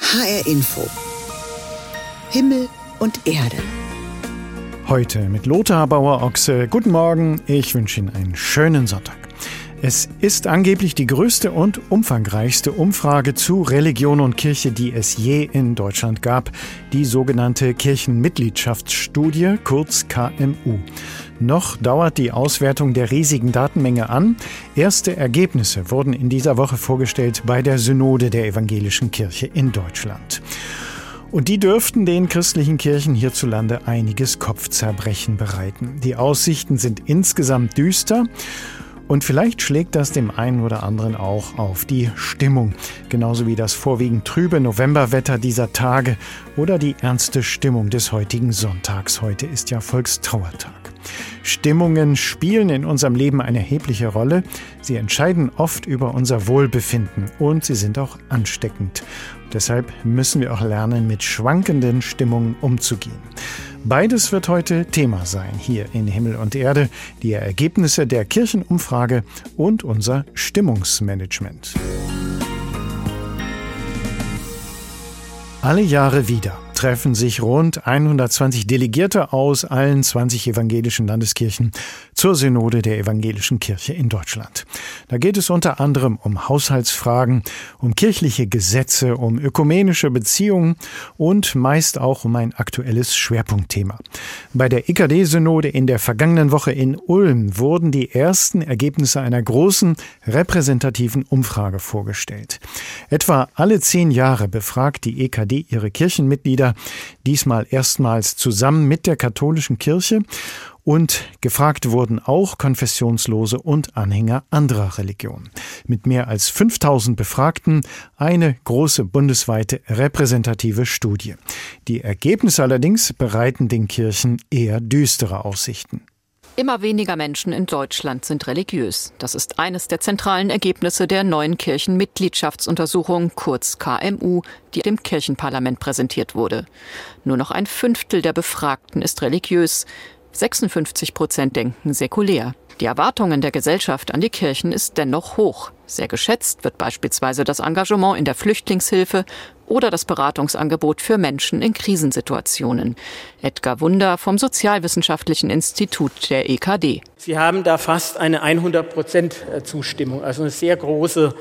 HR Info. Himmel und Erde. Heute mit Lothar Bauer-Ochse. Guten Morgen, ich wünsche Ihnen einen schönen Sonntag. Es ist angeblich die größte und umfangreichste Umfrage zu Religion und Kirche, die es je in Deutschland gab, die sogenannte Kirchenmitgliedschaftsstudie, kurz KMU. Noch dauert die Auswertung der riesigen Datenmenge an. Erste Ergebnisse wurden in dieser Woche vorgestellt bei der Synode der Evangelischen Kirche in Deutschland. Und die dürften den christlichen Kirchen hierzulande einiges Kopfzerbrechen bereiten. Die Aussichten sind insgesamt düster. Und vielleicht schlägt das dem einen oder anderen auch auf die Stimmung, genauso wie das vorwiegend trübe Novemberwetter dieser Tage oder die ernste Stimmung des heutigen Sonntags. Heute ist ja Volkstrauertag. Stimmungen spielen in unserem Leben eine erhebliche Rolle. Sie entscheiden oft über unser Wohlbefinden und sie sind auch ansteckend. Deshalb müssen wir auch lernen, mit schwankenden Stimmungen umzugehen. Beides wird heute Thema sein hier in Himmel und Erde, die Ergebnisse der Kirchenumfrage und unser Stimmungsmanagement. Alle Jahre wieder treffen sich rund 120 Delegierte aus allen 20 evangelischen Landeskirchen zur Synode der evangelischen Kirche in Deutschland. Da geht es unter anderem um Haushaltsfragen, um kirchliche Gesetze, um ökumenische Beziehungen und meist auch um ein aktuelles Schwerpunktthema. Bei der EKD-Synode in der vergangenen Woche in Ulm wurden die ersten Ergebnisse einer großen repräsentativen Umfrage vorgestellt. Etwa alle zehn Jahre befragt die EKD ihre Kirchenmitglieder wieder, diesmal erstmals zusammen mit der katholischen Kirche und gefragt wurden auch Konfessionslose und Anhänger anderer Religionen. Mit mehr als 5000 Befragten eine große bundesweite repräsentative Studie. Die Ergebnisse allerdings bereiten den Kirchen eher düstere Aussichten. Immer weniger Menschen in Deutschland sind religiös. Das ist eines der zentralen Ergebnisse der neuen Kirchenmitgliedschaftsuntersuchung, kurz KMU, die dem Kirchenparlament präsentiert wurde. Nur noch ein Fünftel der Befragten ist religiös. 56 Prozent denken säkulär. Die Erwartungen der Gesellschaft an die Kirchen ist dennoch hoch. Sehr geschätzt wird beispielsweise das Engagement in der Flüchtlingshilfe oder das Beratungsangebot für Menschen in Krisensituationen. Edgar Wunder vom Sozialwissenschaftlichen Institut der EKD. Sie haben da fast eine 100 Prozent Zustimmung, also eine sehr große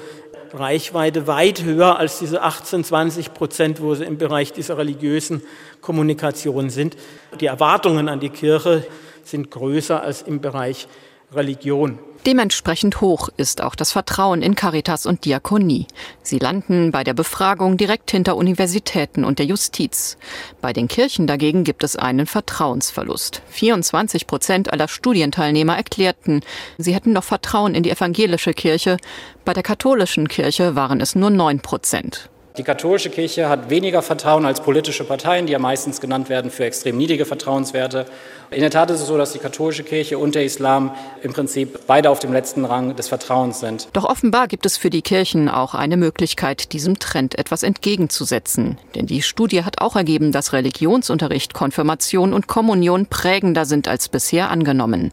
Reichweite, weit höher als diese 18, 20 Prozent, wo sie im Bereich dieser religiösen Kommunikation sind. Die Erwartungen an die Kirche sind größer als im Bereich Religion. Dementsprechend hoch ist auch das Vertrauen in Caritas und Diakonie. Sie landen bei der Befragung direkt hinter Universitäten und der Justiz. Bei den Kirchen dagegen gibt es einen Vertrauensverlust. 24 Prozent aller Studienteilnehmer erklärten, sie hätten noch Vertrauen in die evangelische Kirche. Bei der katholischen Kirche waren es nur 9 Prozent. Die katholische Kirche hat weniger Vertrauen als politische Parteien, die ja meistens genannt werden für extrem niedrige Vertrauenswerte. In der Tat ist es so, dass die katholische Kirche und der Islam im Prinzip beide auf dem letzten Rang des Vertrauens sind. Doch offenbar gibt es für die Kirchen auch eine Möglichkeit, diesem Trend etwas entgegenzusetzen. Denn die Studie hat auch ergeben, dass Religionsunterricht, Konfirmation und Kommunion prägender sind als bisher angenommen.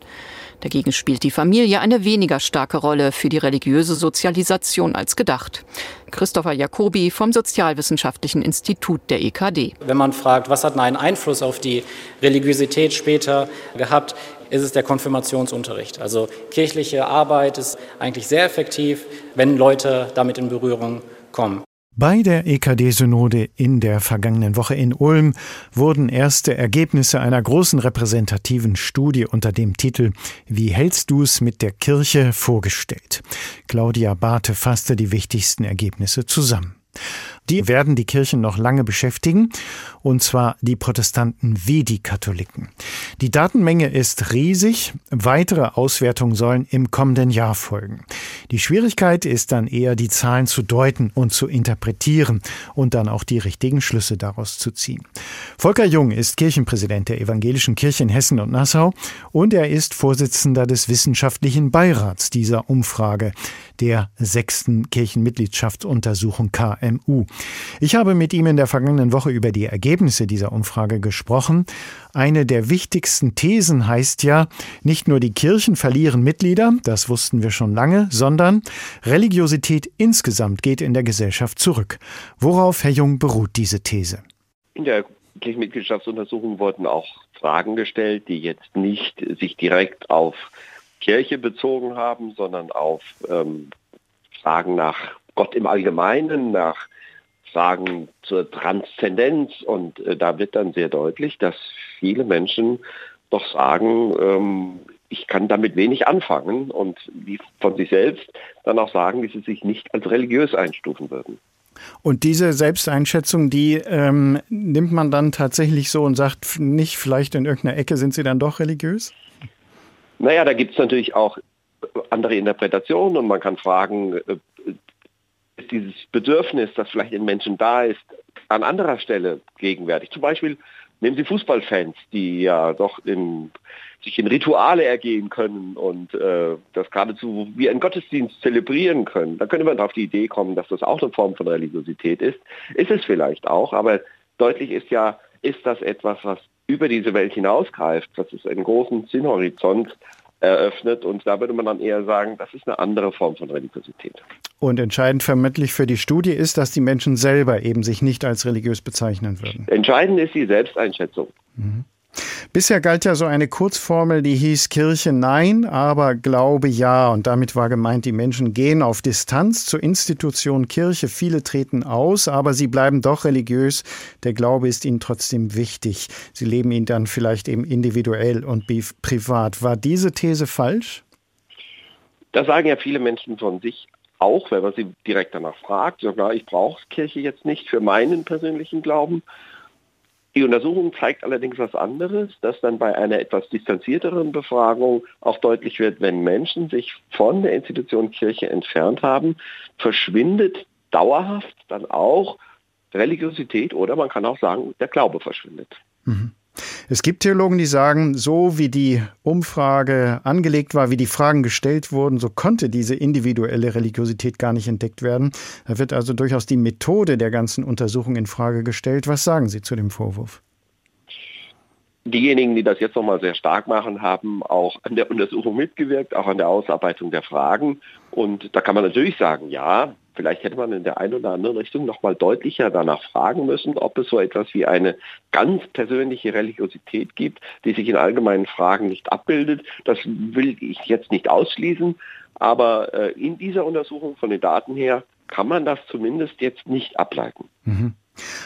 Dagegen spielt die Familie eine weniger starke Rolle für die religiöse Sozialisation als gedacht. Christopher Jacobi vom Sozialwissenschaftlichen Institut der EKD. Wenn man fragt, was hat einen Einfluss auf die Religiosität später gehabt, ist es der Konfirmationsunterricht. Also kirchliche Arbeit ist eigentlich sehr effektiv, wenn Leute damit in Berührung kommen. Bei der EKD-Synode in der vergangenen Woche in Ulm wurden erste Ergebnisse einer großen repräsentativen Studie unter dem Titel Wie hältst du's mit der Kirche vorgestellt. Claudia Barthe fasste die wichtigsten Ergebnisse zusammen. Die werden die Kirchen noch lange beschäftigen, und zwar die Protestanten wie die Katholiken. Die Datenmenge ist riesig, weitere Auswertungen sollen im kommenden Jahr folgen. Die Schwierigkeit ist dann eher, die Zahlen zu deuten und zu interpretieren und dann auch die richtigen Schlüsse daraus zu ziehen. Volker Jung ist Kirchenpräsident der Evangelischen Kirche in Hessen und Nassau und er ist Vorsitzender des wissenschaftlichen Beirats dieser Umfrage, der sechsten Kirchenmitgliedschaftsuntersuchung KMU. Ich habe mit ihm in der vergangenen Woche über die Ergebnisse dieser Umfrage gesprochen. Eine der wichtigsten Thesen heißt ja, nicht nur die Kirchen verlieren Mitglieder, das wussten wir schon lange, sondern Religiosität insgesamt geht in der Gesellschaft zurück. Worauf, Herr Jung, beruht diese These? In der Kirchenmitgliedschaftsuntersuchung wurden auch Fragen gestellt, die jetzt nicht sich direkt auf Kirche bezogen haben, sondern auf ähm, Fragen nach Gott im Allgemeinen, nach Fragen zur Transzendenz. Und äh, da wird dann sehr deutlich, dass viele Menschen doch sagen, ähm, ich kann damit wenig anfangen und die von sich selbst dann auch sagen, dass sie sich nicht als religiös einstufen würden. Und diese Selbsteinschätzung, die ähm, nimmt man dann tatsächlich so und sagt nicht, vielleicht in irgendeiner Ecke sind sie dann doch religiös? Naja, da gibt es natürlich auch andere Interpretationen und man kann fragen, äh, dieses Bedürfnis, das vielleicht in Menschen da ist, an anderer Stelle gegenwärtig. Zum Beispiel nehmen Sie Fußballfans, die ja doch in, sich in Rituale ergehen können und äh, das geradezu wie ein Gottesdienst zelebrieren können. Da könnte man auf die Idee kommen, dass das auch eine Form von Religiosität ist. Ist es vielleicht auch, aber deutlich ist ja, ist das etwas, was über diese Welt hinausgreift, dass es einen großen Sinnhorizont eröffnet. Und da würde man dann eher sagen, das ist eine andere Form von Religiosität. Und entscheidend vermutlich für die Studie ist, dass die Menschen selber eben sich nicht als religiös bezeichnen würden. Entscheidend ist die Selbsteinschätzung. Mhm. Bisher galt ja so eine Kurzformel, die hieß Kirche nein, aber Glaube ja. Und damit war gemeint, die Menschen gehen auf Distanz zur Institution Kirche. Viele treten aus, aber sie bleiben doch religiös. Der Glaube ist ihnen trotzdem wichtig. Sie leben ihn dann vielleicht eben individuell und privat. War diese These falsch? Das sagen ja viele Menschen von sich auch, wenn man sie direkt danach fragt. Sogar ich brauche Kirche jetzt nicht für meinen persönlichen Glauben. Die Untersuchung zeigt allerdings was anderes, dass dann bei einer etwas distanzierteren Befragung auch deutlich wird, wenn Menschen sich von der Institution Kirche entfernt haben, verschwindet dauerhaft dann auch Religiosität oder man kann auch sagen, der Glaube verschwindet. Mhm. Es gibt Theologen, die sagen, so wie die Umfrage angelegt war, wie die Fragen gestellt wurden, so konnte diese individuelle Religiosität gar nicht entdeckt werden. Da wird also durchaus die Methode der ganzen Untersuchung in Frage gestellt. Was sagen Sie zu dem Vorwurf? Diejenigen, die das jetzt nochmal sehr stark machen, haben auch an der Untersuchung mitgewirkt, auch an der Ausarbeitung der Fragen. Und da kann man natürlich sagen, ja, Vielleicht hätte man in der einen oder anderen Richtung noch mal deutlicher danach fragen müssen, ob es so etwas wie eine ganz persönliche Religiosität gibt, die sich in allgemeinen Fragen nicht abbildet. Das will ich jetzt nicht ausschließen, aber äh, in dieser Untersuchung von den Daten her kann man das zumindest jetzt nicht ableiten. Mhm.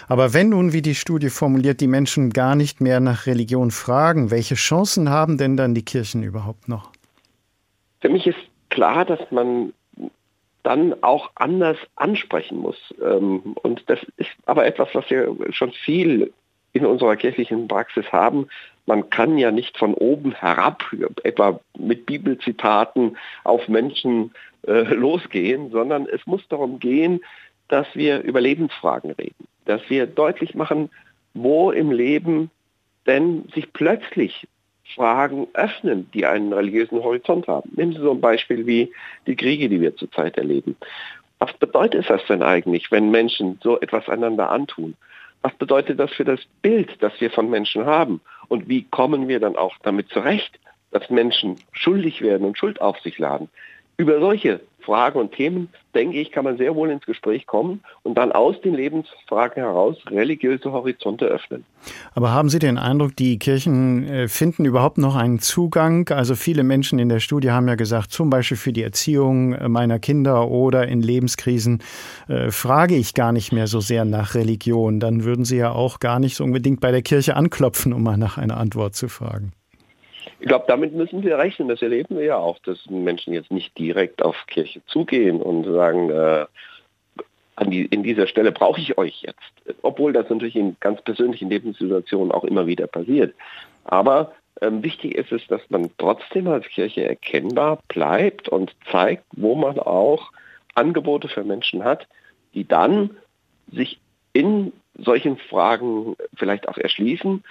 Aber wenn nun, wie die Studie formuliert, die Menschen gar nicht mehr nach Religion fragen, welche Chancen haben denn dann die Kirchen überhaupt noch? Für mich ist klar, dass man dann auch anders ansprechen muss. Ähm, und das ist aber etwas, was wir schon viel in unserer kirchlichen Praxis haben. Man kann ja nicht von oben herab, etwa mit Bibelzitaten auf Menschen äh, losgehen, sondern es muss darum gehen, dass wir über Lebensfragen reden, dass wir deutlich machen, wo im Leben denn sich plötzlich Fragen öffnen, die einen religiösen Horizont haben. Nehmen Sie so ein Beispiel wie die Kriege, die wir zurzeit erleben. Was bedeutet das denn eigentlich, wenn Menschen so etwas einander antun? Was bedeutet das für das Bild, das wir von Menschen haben? Und wie kommen wir dann auch damit zurecht, dass Menschen schuldig werden und Schuld auf sich laden? Über solche Fragen und Themen, denke ich, kann man sehr wohl ins Gespräch kommen und dann aus den Lebensfragen heraus religiöse Horizonte öffnen. Aber haben Sie den Eindruck, die Kirchen äh, finden überhaupt noch einen Zugang? Also viele Menschen in der Studie haben ja gesagt, zum Beispiel für die Erziehung äh, meiner Kinder oder in Lebenskrisen äh, frage ich gar nicht mehr so sehr nach Religion. Dann würden Sie ja auch gar nicht so unbedingt bei der Kirche anklopfen, um mal nach einer Antwort zu fragen. Ich glaube, damit müssen wir rechnen. Das erleben wir ja auch, dass Menschen jetzt nicht direkt auf Kirche zugehen und sagen, äh, an die, in dieser Stelle brauche ich euch jetzt. Obwohl das natürlich in ganz persönlichen Lebenssituationen auch immer wieder passiert. Aber ähm, wichtig ist es, dass man trotzdem als Kirche erkennbar bleibt und zeigt, wo man auch Angebote für Menschen hat, die dann sich in solchen Fragen vielleicht auch erschließen.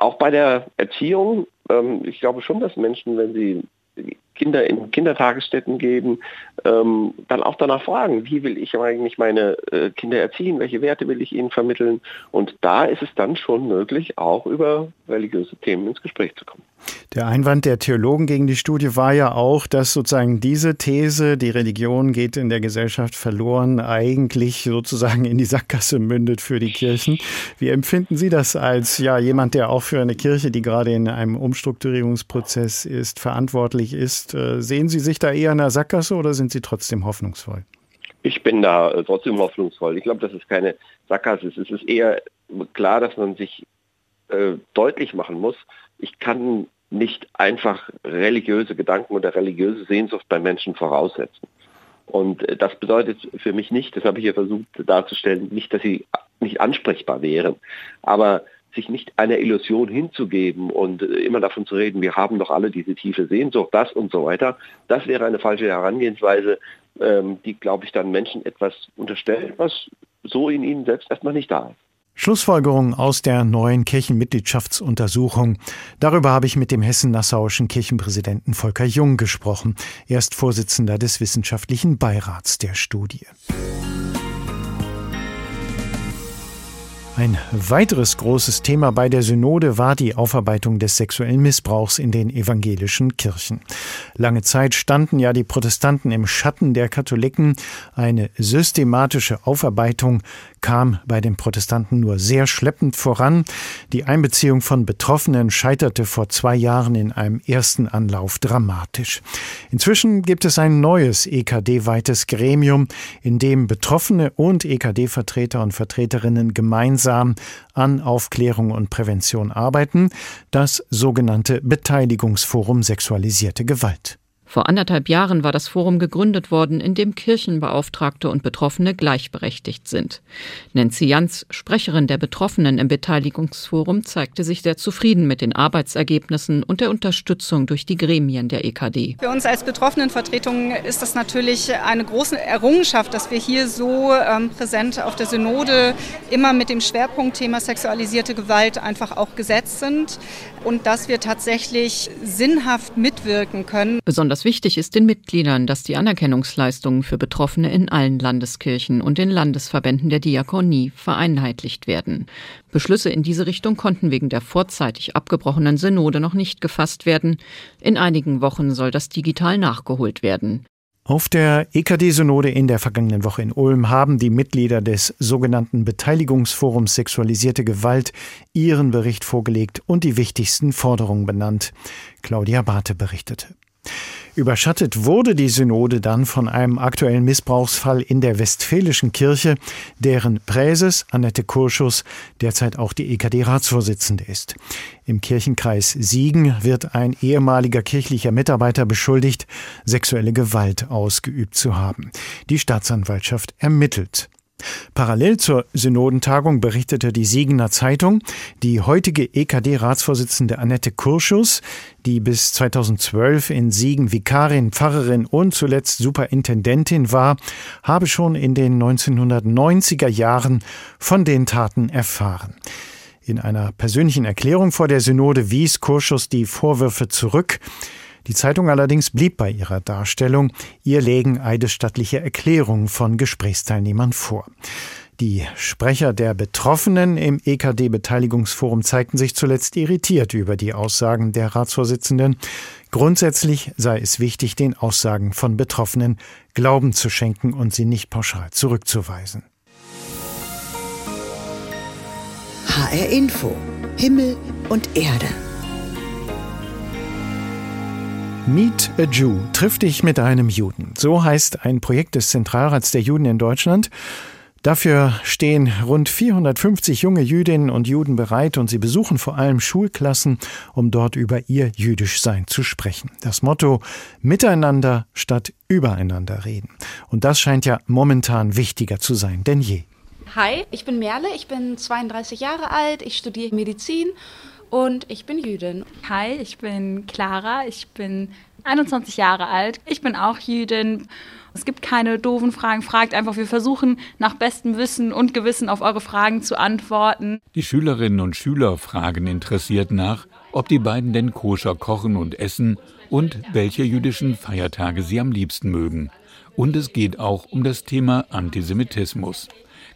Auch bei der Erziehung ähm, ich glaube schon, dass Menschen, wenn sie Kinder in Kindertagesstätten geben, ähm, dann auch danach fragen, wie will ich eigentlich meine äh, Kinder erziehen, welche Werte will ich ihnen vermitteln. Und da ist es dann schon möglich, auch über religiöse Themen ins Gespräch zu kommen. Der Einwand der Theologen gegen die Studie war ja auch, dass sozusagen diese These, die Religion geht in der Gesellschaft verloren, eigentlich sozusagen in die Sackgasse mündet für die Kirchen. Wie empfinden Sie das als ja jemand, der auch für eine Kirche, die gerade in einem Umstrukturierungsprozess ist, verantwortlich ist? Äh, sehen Sie sich da eher in der Sackgasse oder sind Sie trotzdem hoffnungsvoll? Ich bin da äh, trotzdem hoffnungsvoll. Ich glaube, dass es keine Sackgasse ist. Es ist eher klar, dass man sich äh, deutlich machen muss, ich kann nicht einfach religiöse Gedanken oder religiöse Sehnsucht bei Menschen voraussetzen. Und äh, das bedeutet für mich nicht, das habe ich hier versucht darzustellen, nicht, dass sie nicht ansprechbar wären, aber sich nicht einer Illusion hinzugeben und äh, immer davon zu reden, wir haben doch alle diese tiefe Sehnsucht, das und so weiter, das wäre eine falsche Herangehensweise, ähm, die, glaube ich, dann Menschen etwas unterstellt, was so in ihnen selbst erstmal nicht da ist. Schlussfolgerung aus der neuen Kirchenmitgliedschaftsuntersuchung. Darüber habe ich mit dem hessen-nassauischen Kirchenpräsidenten Volker Jung gesprochen. Er ist Vorsitzender des wissenschaftlichen Beirats der Studie. Ein weiteres großes Thema bei der Synode war die Aufarbeitung des sexuellen Missbrauchs in den evangelischen Kirchen. Lange Zeit standen ja die Protestanten im Schatten der Katholiken. Eine systematische Aufarbeitung kam bei den Protestanten nur sehr schleppend voran. Die Einbeziehung von Betroffenen scheiterte vor zwei Jahren in einem ersten Anlauf dramatisch. Inzwischen gibt es ein neues EKD-weites Gremium, in dem Betroffene und EKD-Vertreter und Vertreterinnen gemeinsam an Aufklärung und Prävention arbeiten, das sogenannte Beteiligungsforum Sexualisierte Gewalt. Vor anderthalb Jahren war das Forum gegründet worden, in dem Kirchenbeauftragte und Betroffene gleichberechtigt sind. Nancy Jans, Sprecherin der Betroffenen im Beteiligungsforum, zeigte sich sehr zufrieden mit den Arbeitsergebnissen und der Unterstützung durch die Gremien der EKD. Für uns als Betroffenenvertretung ist das natürlich eine große Errungenschaft, dass wir hier so ähm, präsent auf der Synode immer mit dem Schwerpunktthema sexualisierte Gewalt einfach auch gesetzt sind und dass wir tatsächlich sinnhaft mitwirken können. Besonders wichtig ist den Mitgliedern, dass die Anerkennungsleistungen für Betroffene in allen Landeskirchen und den Landesverbänden der Diakonie vereinheitlicht werden. Beschlüsse in diese Richtung konnten wegen der vorzeitig abgebrochenen Synode noch nicht gefasst werden. In einigen Wochen soll das digital nachgeholt werden. Auf der EKD-Synode in der vergangenen Woche in Ulm haben die Mitglieder des sogenannten Beteiligungsforums Sexualisierte Gewalt ihren Bericht vorgelegt und die wichtigsten Forderungen benannt. Claudia Barthe berichtete. Überschattet wurde die Synode dann von einem aktuellen Missbrauchsfall in der Westfälischen Kirche, deren Präses Annette Kurschus derzeit auch die EKD-Ratsvorsitzende ist. Im Kirchenkreis Siegen wird ein ehemaliger kirchlicher Mitarbeiter beschuldigt, sexuelle Gewalt ausgeübt zu haben. Die Staatsanwaltschaft ermittelt. Parallel zur Synodentagung berichtete die Siegener Zeitung, die heutige EKD-Ratsvorsitzende Annette Kurschus, die bis 2012 in Siegen Vikarin, Pfarrerin und zuletzt Superintendentin war, habe schon in den 1990er Jahren von den Taten erfahren. In einer persönlichen Erklärung vor der Synode wies Kurschus die Vorwürfe zurück. Die Zeitung allerdings blieb bei ihrer Darstellung. Ihr legen eidesstattliche Erklärungen von Gesprächsteilnehmern vor. Die Sprecher der Betroffenen im EKD-Beteiligungsforum zeigten sich zuletzt irritiert über die Aussagen der Ratsvorsitzenden. Grundsätzlich sei es wichtig, den Aussagen von Betroffenen Glauben zu schenken und sie nicht pauschal zurückzuweisen. HR Info. Himmel und Erde. Meet a Jew. Triff dich mit einem Juden. So heißt ein Projekt des Zentralrats der Juden in Deutschland. Dafür stehen rund 450 junge Jüdinnen und Juden bereit und sie besuchen vor allem Schulklassen, um dort über ihr Jüdischsein zu sprechen. Das Motto Miteinander statt übereinander reden. Und das scheint ja momentan wichtiger zu sein denn je. Hi, ich bin Merle, ich bin 32 Jahre alt, ich studiere Medizin und ich bin Jüdin. Hi, ich bin Clara, ich bin 21 Jahre alt. Ich bin auch Jüdin. Es gibt keine doofen Fragen. Fragt einfach. Wir versuchen nach bestem Wissen und Gewissen auf eure Fragen zu antworten. Die Schülerinnen und Schüler fragen interessiert nach, ob die beiden denn koscher kochen und essen und welche jüdischen Feiertage sie am liebsten mögen. Und es geht auch um das Thema Antisemitismus.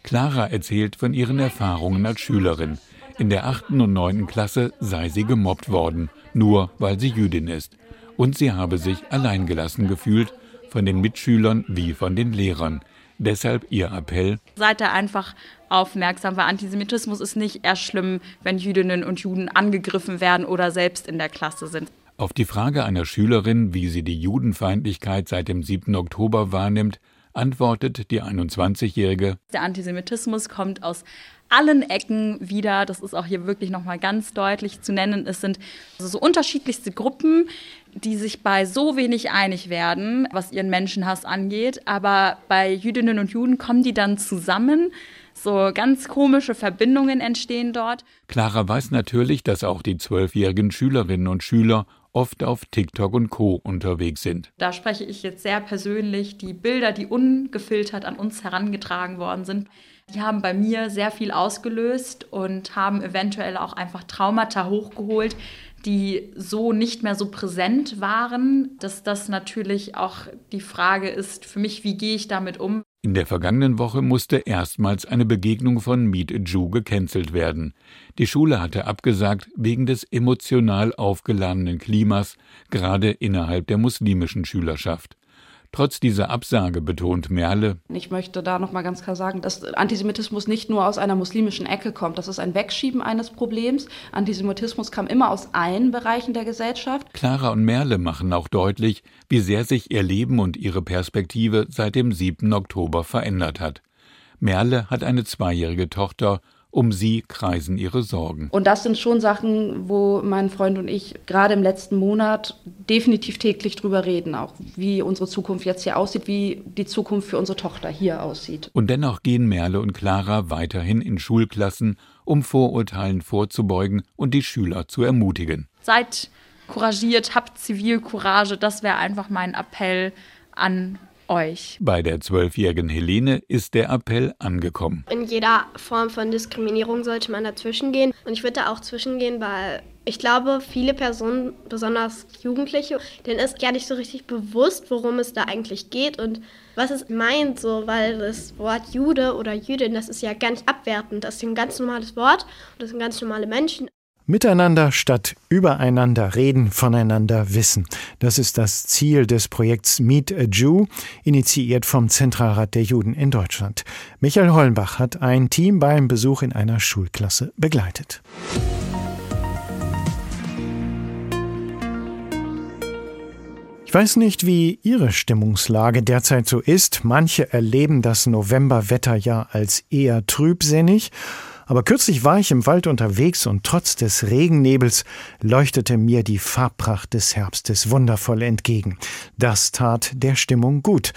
Clara erzählt von ihren Erfahrungen als Schülerin. In der achten und neunten Klasse sei sie gemobbt worden, nur weil sie Jüdin ist. Und sie habe sich alleingelassen gefühlt, von den Mitschülern wie von den Lehrern. Deshalb ihr Appell. Seid da einfach aufmerksam, weil Antisemitismus ist nicht erst schlimm, wenn Jüdinnen und Juden angegriffen werden oder selbst in der Klasse sind. Auf die Frage einer Schülerin, wie sie die Judenfeindlichkeit seit dem 7. Oktober wahrnimmt, antwortet die 21-Jährige. Der Antisemitismus kommt aus allen Ecken wieder. Das ist auch hier wirklich nochmal ganz deutlich zu nennen. Es sind also so unterschiedlichste Gruppen, die sich bei so wenig einig werden, was ihren Menschenhass angeht. Aber bei Jüdinnen und Juden kommen die dann zusammen. So ganz komische Verbindungen entstehen dort. Clara weiß natürlich, dass auch die zwölfjährigen Schülerinnen und Schüler oft auf TikTok und Co. unterwegs sind. Da spreche ich jetzt sehr persönlich. Die Bilder, die ungefiltert an uns herangetragen worden sind, die haben bei mir sehr viel ausgelöst und haben eventuell auch einfach Traumata hochgeholt, die so nicht mehr so präsent waren, dass das natürlich auch die Frage ist für mich, wie gehe ich damit um? In der vergangenen Woche musste erstmals eine Begegnung von Meet a Jew gecancelt werden. Die Schule hatte abgesagt wegen des emotional aufgeladenen Klimas, gerade innerhalb der muslimischen Schülerschaft. Trotz dieser Absage betont Merle. Ich möchte da noch mal ganz klar sagen, dass Antisemitismus nicht nur aus einer muslimischen Ecke kommt. Das ist ein Wegschieben eines Problems. Antisemitismus kam immer aus allen Bereichen der Gesellschaft. Clara und Merle machen auch deutlich, wie sehr sich ihr Leben und ihre Perspektive seit dem 7. Oktober verändert hat. Merle hat eine zweijährige Tochter um sie kreisen ihre Sorgen. Und das sind schon Sachen, wo mein Freund und ich gerade im letzten Monat definitiv täglich drüber reden, auch wie unsere Zukunft jetzt hier aussieht, wie die Zukunft für unsere Tochter hier aussieht. Und dennoch gehen Merle und Clara weiterhin in Schulklassen, um Vorurteilen vorzubeugen und die Schüler zu ermutigen. Seid couragiert, habt Zivilcourage, das wäre einfach mein Appell an euch. Bei der zwölfjährigen Helene ist der Appell angekommen. In jeder Form von Diskriminierung sollte man dazwischen gehen. Und ich würde da auch zwischengehen, weil ich glaube, viele Personen, besonders Jugendliche, denen ist gar nicht so richtig bewusst, worum es da eigentlich geht und was es meint, so, weil das Wort Jude oder Jüdin, das ist ja gar nicht abwertend. Das ist ein ganz normales Wort und das sind ganz normale Menschen. Miteinander statt übereinander reden, voneinander wissen. Das ist das Ziel des Projekts Meet a Jew, initiiert vom Zentralrat der Juden in Deutschland. Michael Hollenbach hat ein Team beim Besuch in einer Schulklasse begleitet. Ich weiß nicht, wie Ihre Stimmungslage derzeit so ist. Manche erleben das Novemberwetter ja als eher trübsinnig. Aber kürzlich war ich im Wald unterwegs und trotz des Regennebels leuchtete mir die Farbpracht des Herbstes wundervoll entgegen. Das tat der Stimmung gut.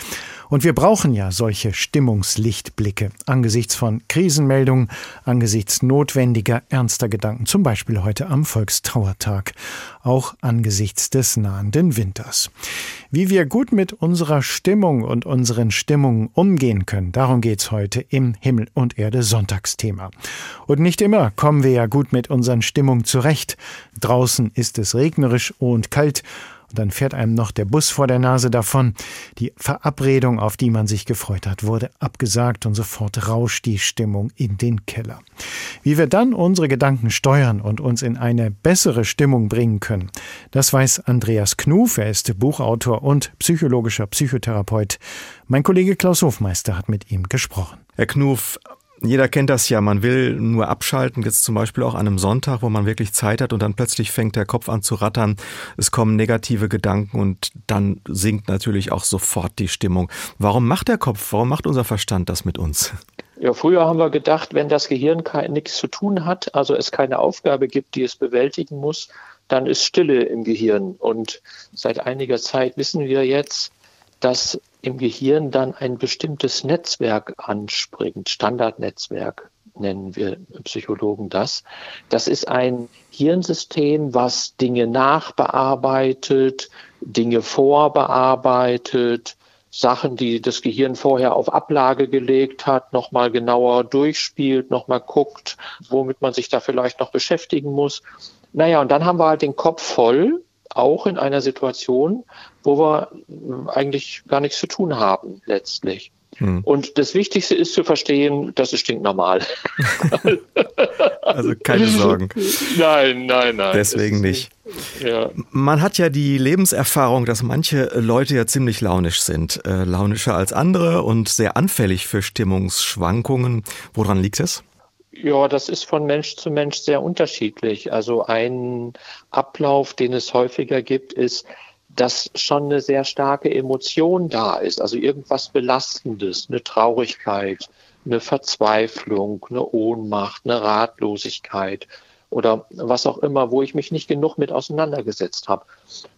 Und wir brauchen ja solche Stimmungslichtblicke angesichts von Krisenmeldungen, angesichts notwendiger, ernster Gedanken, zum Beispiel heute am Volkstrauertag, auch angesichts des nahenden Winters. Wie wir gut mit unserer Stimmung und unseren Stimmungen umgehen können, darum geht's heute im Himmel und Erde Sonntagsthema. Und nicht immer kommen wir ja gut mit unseren Stimmungen zurecht. Draußen ist es regnerisch und kalt und dann fährt einem noch der Bus vor der Nase davon. Die Verabredung, auf die man sich gefreut hat, wurde abgesagt und sofort rauscht die Stimmung in den Keller. Wie wir dann unsere Gedanken steuern und uns in eine bessere Stimmung bringen können, das weiß Andreas Knuf. Er ist Buchautor und psychologischer Psychotherapeut. Mein Kollege Klaus Hofmeister hat mit ihm gesprochen. Herr Knuf, jeder kennt das ja, man will nur abschalten, jetzt zum Beispiel auch an einem Sonntag, wo man wirklich Zeit hat und dann plötzlich fängt der Kopf an zu rattern, es kommen negative Gedanken und dann sinkt natürlich auch sofort die Stimmung. Warum macht der Kopf, warum macht unser Verstand das mit uns? Ja, früher haben wir gedacht, wenn das Gehirn nichts zu tun hat, also es keine Aufgabe gibt, die es bewältigen muss, dann ist Stille im Gehirn. Und seit einiger Zeit wissen wir jetzt, dass im Gehirn dann ein bestimmtes Netzwerk anspringt, Standardnetzwerk nennen wir Psychologen das. Das ist ein Hirnsystem, was Dinge nachbearbeitet, Dinge vorbearbeitet, Sachen, die das Gehirn vorher auf Ablage gelegt hat, nochmal genauer durchspielt, nochmal guckt, womit man sich da vielleicht noch beschäftigen muss. Naja, und dann haben wir halt den Kopf voll auch in einer Situation, wo wir eigentlich gar nichts zu tun haben letztlich. Hm. Und das Wichtigste ist zu verstehen, das ist stinknormal. also keine Sorgen. Nein, nein, nein. Deswegen nicht. Ja. Man hat ja die Lebenserfahrung, dass manche Leute ja ziemlich launisch sind. Äh, launischer als andere und sehr anfällig für Stimmungsschwankungen. Woran liegt es? Ja, das ist von Mensch zu Mensch sehr unterschiedlich. Also ein Ablauf, den es häufiger gibt, ist, dass schon eine sehr starke Emotion da ist, also irgendwas Belastendes, eine Traurigkeit, eine Verzweiflung, eine Ohnmacht, eine Ratlosigkeit oder was auch immer, wo ich mich nicht genug mit auseinandergesetzt habe.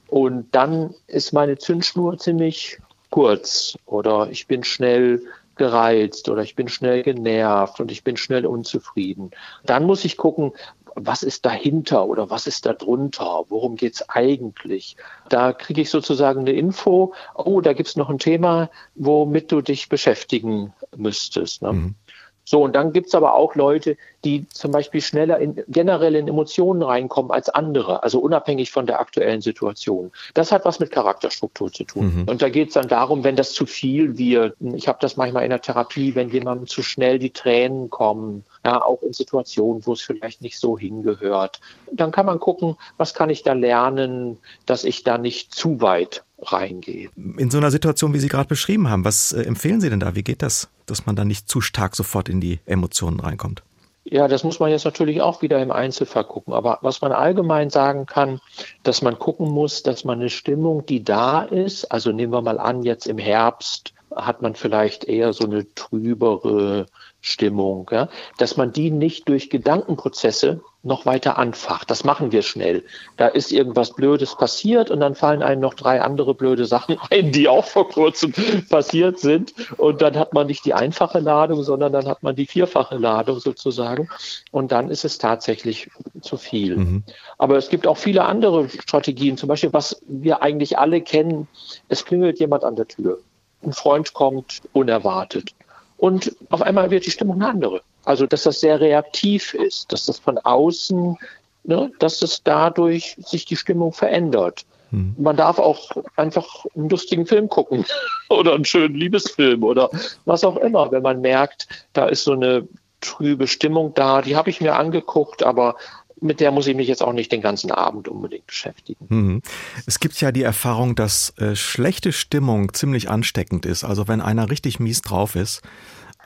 Und dann ist meine Zündschnur ziemlich kurz oder ich bin schnell gereizt oder ich bin schnell genervt und ich bin schnell unzufrieden. Dann muss ich gucken, was ist dahinter oder was ist da drunter? Worum geht es eigentlich? Da kriege ich sozusagen eine Info, oh, da gibt es noch ein Thema, womit du dich beschäftigen müsstest. Ne? Mhm. So, und dann gibt es aber auch Leute, die zum Beispiel schneller in, generell in Emotionen reinkommen als andere, also unabhängig von der aktuellen Situation. Das hat was mit Charakterstruktur zu tun. Mhm. Und da geht es dann darum, wenn das zu viel wird, ich habe das manchmal in der Therapie, wenn jemandem zu schnell die Tränen kommen, ja, auch in Situationen, wo es vielleicht nicht so hingehört, dann kann man gucken, was kann ich da lernen, dass ich da nicht zu weit reingehe. In so einer Situation, wie Sie gerade beschrieben haben, was äh, empfehlen Sie denn da? Wie geht das, dass man da nicht zu stark sofort in die Emotionen reinkommt? Ja, das muss man jetzt natürlich auch wieder im Einzelfall gucken. Aber was man allgemein sagen kann, dass man gucken muss, dass man eine Stimmung, die da ist, also nehmen wir mal an, jetzt im Herbst hat man vielleicht eher so eine trübere Stimmung, ja, dass man die nicht durch Gedankenprozesse noch weiter anfacht. Das machen wir schnell. Da ist irgendwas Blödes passiert und dann fallen einem noch drei andere blöde Sachen ein, die auch vor kurzem passiert sind. Und dann hat man nicht die einfache Ladung, sondern dann hat man die vierfache Ladung sozusagen. Und dann ist es tatsächlich zu viel. Mhm. Aber es gibt auch viele andere Strategien. Zum Beispiel, was wir eigentlich alle kennen. Es klingelt jemand an der Tür. Ein Freund kommt unerwartet. Und auf einmal wird die Stimmung eine andere. Also, dass das sehr reaktiv ist, dass das von außen, ne, dass es dadurch sich die Stimmung verändert. Hm. Man darf auch einfach einen lustigen Film gucken oder einen schönen Liebesfilm oder was auch immer, wenn man merkt, da ist so eine trübe Stimmung da. Die habe ich mir angeguckt, aber mit der muss ich mich jetzt auch nicht den ganzen Abend unbedingt beschäftigen. Mhm. Es gibt ja die Erfahrung, dass äh, schlechte Stimmung ziemlich ansteckend ist. Also wenn einer richtig mies drauf ist,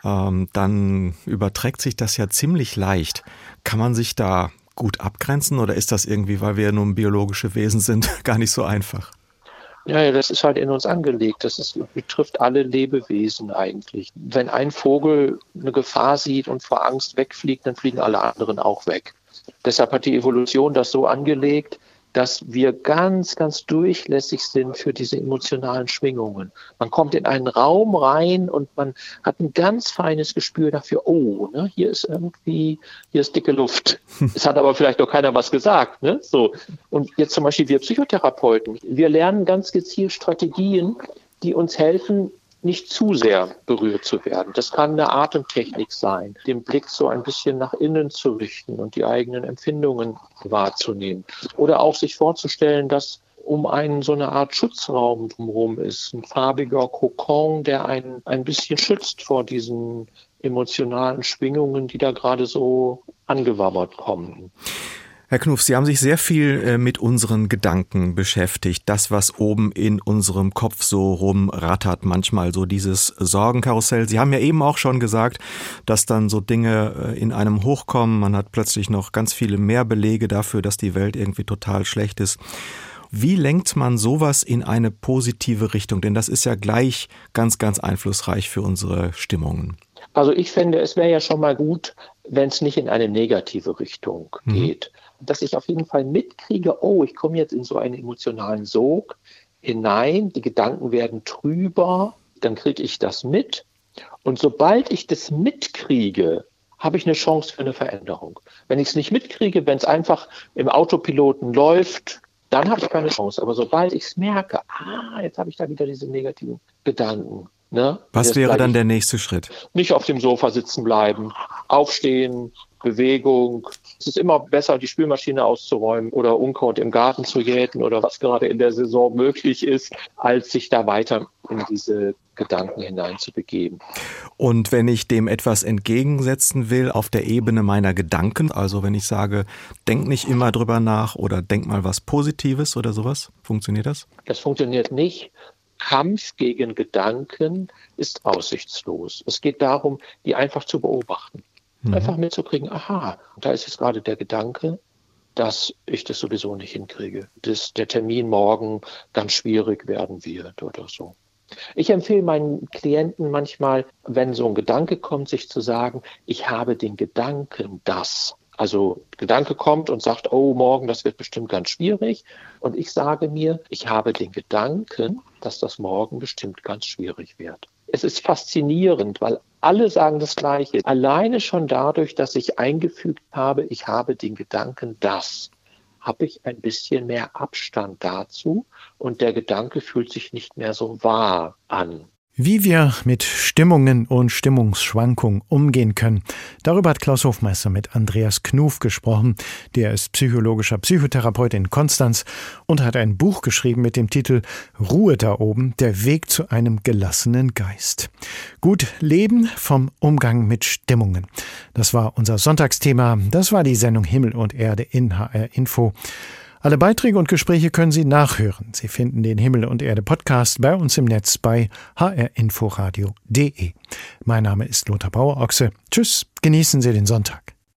ähm, dann überträgt sich das ja ziemlich leicht. Kann man sich da gut abgrenzen oder ist das irgendwie, weil wir nun biologische Wesen sind, gar nicht so einfach? Ja, ja, das ist halt in uns angelegt. Das ist, betrifft alle Lebewesen eigentlich. Wenn ein Vogel eine Gefahr sieht und vor Angst wegfliegt, dann fliegen alle anderen auch weg. Deshalb hat die Evolution das so angelegt, dass wir ganz, ganz durchlässig sind für diese emotionalen Schwingungen. Man kommt in einen Raum rein und man hat ein ganz feines Gespür dafür, oh, ne, hier ist irgendwie, hier ist dicke Luft. Es hat aber vielleicht noch keiner was gesagt. Ne? So. Und jetzt zum Beispiel wir Psychotherapeuten, wir lernen ganz gezielt Strategien, die uns helfen, nicht zu sehr berührt zu werden. Das kann eine Atemtechnik sein, den Blick so ein bisschen nach innen zu richten und die eigenen Empfindungen wahrzunehmen. Oder auch sich vorzustellen, dass um einen so eine Art Schutzraum drumherum ist, ein farbiger Kokon, der einen ein bisschen schützt vor diesen emotionalen Schwingungen, die da gerade so angewabbert kommen. Herr Knuff, Sie haben sich sehr viel äh, mit unseren Gedanken beschäftigt. Das, was oben in unserem Kopf so rumrattert, manchmal so dieses Sorgenkarussell. Sie haben ja eben auch schon gesagt, dass dann so Dinge äh, in einem hochkommen. Man hat plötzlich noch ganz viele mehr Belege dafür, dass die Welt irgendwie total schlecht ist. Wie lenkt man sowas in eine positive Richtung? Denn das ist ja gleich ganz, ganz einflussreich für unsere Stimmungen. Also ich finde, es wäre ja schon mal gut, wenn es nicht in eine negative Richtung mhm. geht. Dass ich auf jeden Fall mitkriege, oh, ich komme jetzt in so einen emotionalen Sog hinein, die Gedanken werden trüber, dann kriege ich das mit. Und sobald ich das mitkriege, habe ich eine Chance für eine Veränderung. Wenn ich es nicht mitkriege, wenn es einfach im Autopiloten läuft, dann habe ich keine Chance. Aber sobald ich es merke, ah, jetzt habe ich da wieder diese negativen Gedanken. Ne? Was wäre dann der nächste Schritt? Nicht auf dem Sofa sitzen bleiben, aufstehen, Bewegung, Es ist immer besser, die Spülmaschine auszuräumen oder Unkraut im Garten zu jäten oder was gerade in der Saison möglich ist, als sich da weiter in diese Gedanken hineinzubegeben. Und wenn ich dem etwas entgegensetzen will auf der Ebene meiner Gedanken, also wenn ich sage, denk nicht immer drüber nach oder denk mal was Positives oder sowas, funktioniert das? Das funktioniert nicht. Kampf gegen Gedanken ist aussichtslos. Es geht darum, die einfach zu beobachten. Mhm. Einfach mitzukriegen, aha, da ist jetzt gerade der Gedanke, dass ich das sowieso nicht hinkriege, dass der Termin morgen ganz schwierig werden wird oder so. Ich empfehle meinen Klienten manchmal, wenn so ein Gedanke kommt, sich zu sagen, ich habe den Gedanken, dass. Also Gedanke kommt und sagt, oh, morgen, das wird bestimmt ganz schwierig. Und ich sage mir, ich habe den Gedanken, dass das morgen bestimmt ganz schwierig wird. Es ist faszinierend, weil alle sagen das Gleiche. Alleine schon dadurch, dass ich eingefügt habe, ich habe den Gedanken, dass habe ich ein bisschen mehr Abstand dazu und der Gedanke fühlt sich nicht mehr so wahr an. Wie wir mit Stimmungen und Stimmungsschwankungen umgehen können, darüber hat Klaus Hofmeister mit Andreas Knuf gesprochen. Der ist psychologischer Psychotherapeut in Konstanz und hat ein Buch geschrieben mit dem Titel Ruhe da oben, der Weg zu einem gelassenen Geist. Gut leben vom Umgang mit Stimmungen. Das war unser Sonntagsthema. Das war die Sendung Himmel und Erde in HR Info. Alle Beiträge und Gespräche können Sie nachhören. Sie finden den Himmel und Erde Podcast bei uns im Netz bei hrinforadio.de. Mein Name ist Lothar Bauer-Ochse. Tschüss, genießen Sie den Sonntag.